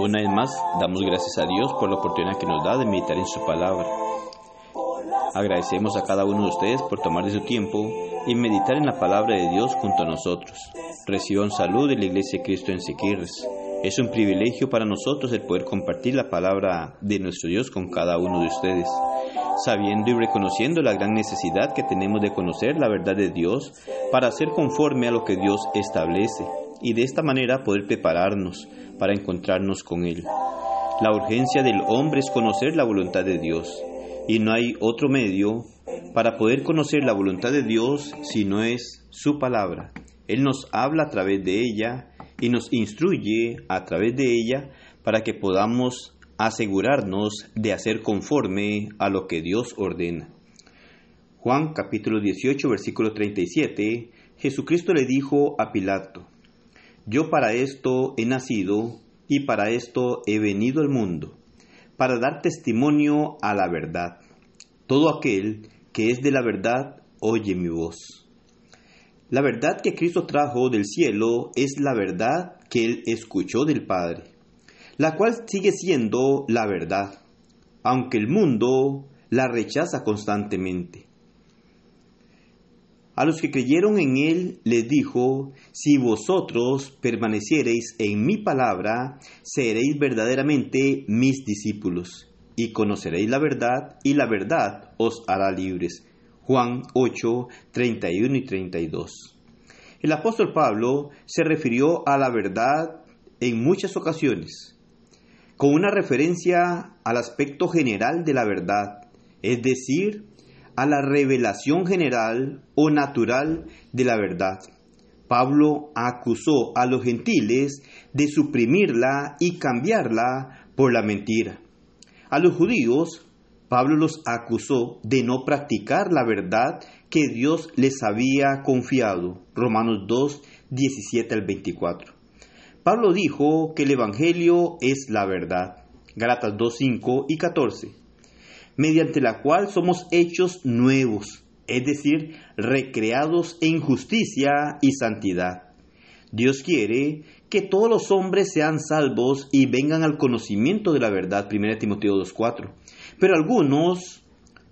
Una vez más, damos gracias a Dios por la oportunidad que nos da de meditar en su palabra. Agradecemos a cada uno de ustedes por tomar de su tiempo y meditar en la palabra de Dios junto a nosotros. Reciban salud de la Iglesia de Cristo en Siquirres. Es un privilegio para nosotros el poder compartir la palabra de nuestro Dios con cada uno de ustedes, sabiendo y reconociendo la gran necesidad que tenemos de conocer la verdad de Dios para ser conforme a lo que Dios establece y de esta manera poder prepararnos para encontrarnos con Él. La urgencia del hombre es conocer la voluntad de Dios y no hay otro medio para poder conocer la voluntad de Dios si no es su palabra. Él nos habla a través de ella y nos instruye a través de ella para que podamos asegurarnos de hacer conforme a lo que Dios ordena. Juan capítulo 18 versículo 37 Jesucristo le dijo a Pilato, Yo para esto he nacido y para esto he venido al mundo, para dar testimonio a la verdad. Todo aquel que es de la verdad oye mi voz. La verdad que Cristo trajo del cielo es la verdad que él escuchó del Padre, la cual sigue siendo la verdad, aunque el mundo la rechaza constantemente. A los que creyeron en él les dijo, si vosotros permaneciereis en mi palabra, seréis verdaderamente mis discípulos, y conoceréis la verdad, y la verdad os hará libres. Juan 8, 31 y 32. El apóstol Pablo se refirió a la verdad en muchas ocasiones, con una referencia al aspecto general de la verdad, es decir, a la revelación general o natural de la verdad. Pablo acusó a los gentiles de suprimirla y cambiarla por la mentira. A los judíos Pablo los acusó de no practicar la verdad que Dios les había confiado. Romanos 2, 17 al 24. Pablo dijo que el Evangelio es la verdad. Galatas 2, 5 y 14. Mediante la cual somos hechos nuevos, es decir, recreados en justicia y santidad. Dios quiere que todos los hombres sean salvos y vengan al conocimiento de la verdad. 1 Timoteo 2.4 pero algunos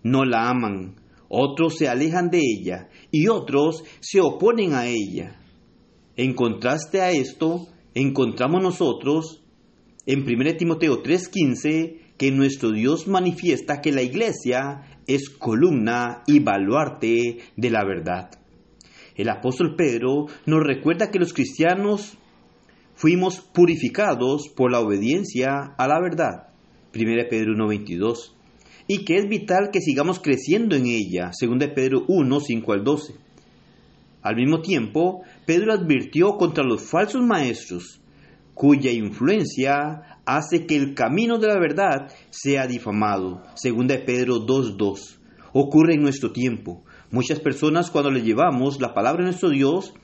no la aman, otros se alejan de ella y otros se oponen a ella. En contraste a esto, encontramos nosotros en 1 Timoteo 3:15 que nuestro Dios manifiesta que la iglesia es columna y baluarte de la verdad. El apóstol Pedro nos recuerda que los cristianos fuimos purificados por la obediencia a la verdad. 1 Pedro 1:22 y que es vital que sigamos creciendo en ella, 2 Pedro 1, 5 al 12. Al mismo tiempo, Pedro advirtió contra los falsos maestros, cuya influencia hace que el camino de la verdad sea difamado, 2 Pedro 2, 2. Ocurre en nuestro tiempo. Muchas personas cuando le llevamos la palabra de nuestro Dios,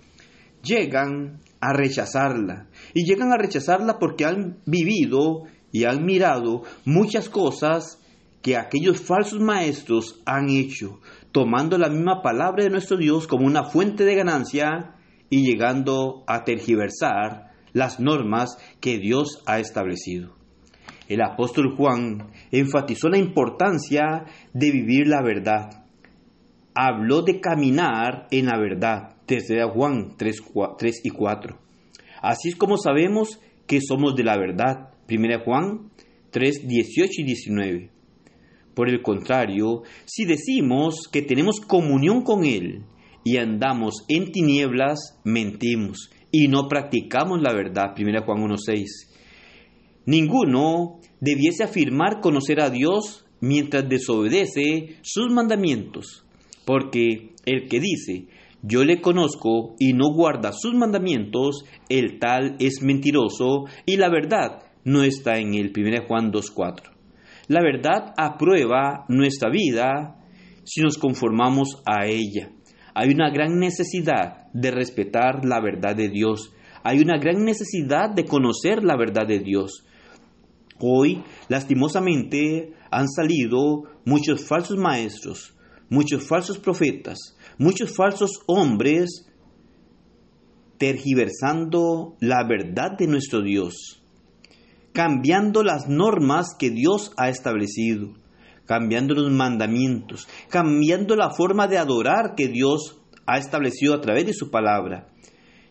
llegan a rechazarla. Y llegan a rechazarla porque han vivido y han mirado muchas cosas que aquellos falsos maestros han hecho, tomando la misma palabra de nuestro Dios como una fuente de ganancia y llegando a tergiversar las normas que Dios ha establecido. El apóstol Juan enfatizó la importancia de vivir la verdad. Habló de caminar en la verdad, desde Juan 3, 3 y 4. Así es como sabemos que somos de la verdad. 1 Juan 3, 18 y 19. Por el contrario, si decimos que tenemos comunión con Él y andamos en tinieblas, mentimos y no practicamos la verdad. 1 Juan 1.6. Ninguno debiese afirmar conocer a Dios mientras desobedece sus mandamientos, porque el que dice, yo le conozco y no guarda sus mandamientos, el tal es mentiroso y la verdad no está en él. 1 Juan 2.4. La verdad aprueba nuestra vida si nos conformamos a ella. Hay una gran necesidad de respetar la verdad de Dios. Hay una gran necesidad de conocer la verdad de Dios. Hoy, lastimosamente, han salido muchos falsos maestros, muchos falsos profetas, muchos falsos hombres tergiversando la verdad de nuestro Dios. cambiando las normas que Dios ha establecido, cambiando los mandamientos, cambiando la forma de adorar que Dios ha establecido a través de su palabra.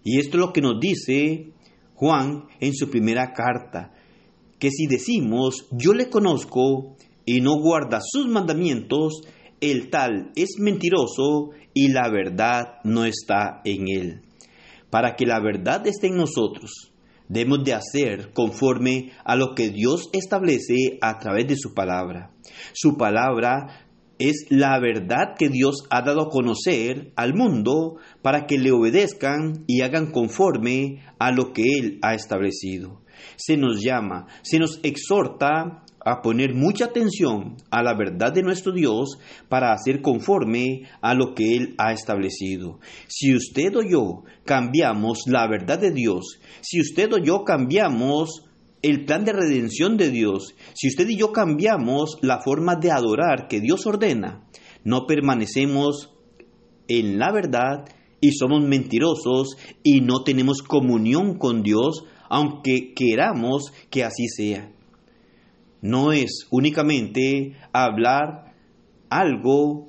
Y esto es lo que nos dice Juan en su primera carta, que si decimos yo le conozco y no guarda sus mandamientos, el tal es mentiroso y la verdad no está en él. Para que la verdad esté en nosotros, debemos de hacer conforme a lo que Dios establece a través de su palabra. Su palabra es la verdad que Dios ha dado a conocer al mundo para que le obedezcan y hagan conforme a lo que Él ha establecido. Se nos llama, se nos exhorta a poner mucha atención a la verdad de nuestro Dios para hacer conforme a lo que Él ha establecido. Si usted o yo cambiamos la verdad de Dios, si usted o yo cambiamos el plan de redención de Dios, si usted y yo cambiamos la forma de adorar que Dios ordena, no permanecemos en la verdad y somos mentirosos y no tenemos comunión con Dios, aunque queramos que así sea. No es únicamente hablar algo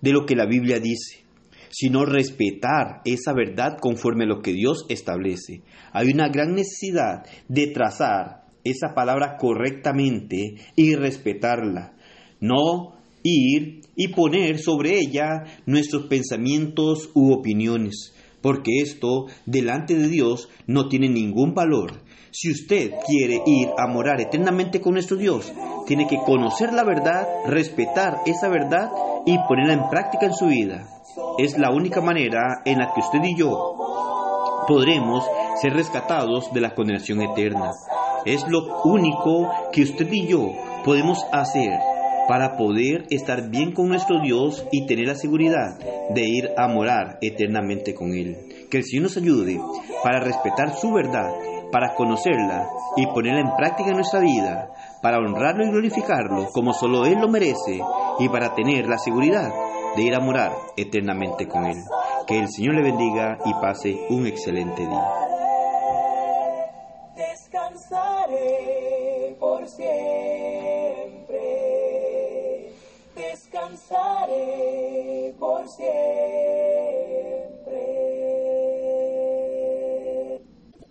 de lo que la Biblia dice, sino respetar esa verdad conforme a lo que Dios establece. Hay una gran necesidad de trazar esa palabra correctamente y respetarla, no ir y poner sobre ella nuestros pensamientos u opiniones, porque esto delante de Dios no tiene ningún valor. Si usted quiere ir a morar eternamente con nuestro Dios, tiene que conocer la verdad, respetar esa verdad y ponerla en práctica en su vida. Es la única manera en la que usted y yo podremos ser rescatados de la condenación eterna. Es lo único que usted y yo podemos hacer para poder estar bien con nuestro Dios y tener la seguridad de ir a morar eternamente con Él. Que el Señor nos ayude para respetar su verdad, para conocerla y ponerla en práctica en nuestra vida, para honrarlo y glorificarlo como solo Él lo merece y para tener la seguridad de ir a morar eternamente con Él. Que el Señor le bendiga y pase un excelente día. Descansaré por siempre, descansaré por siempre.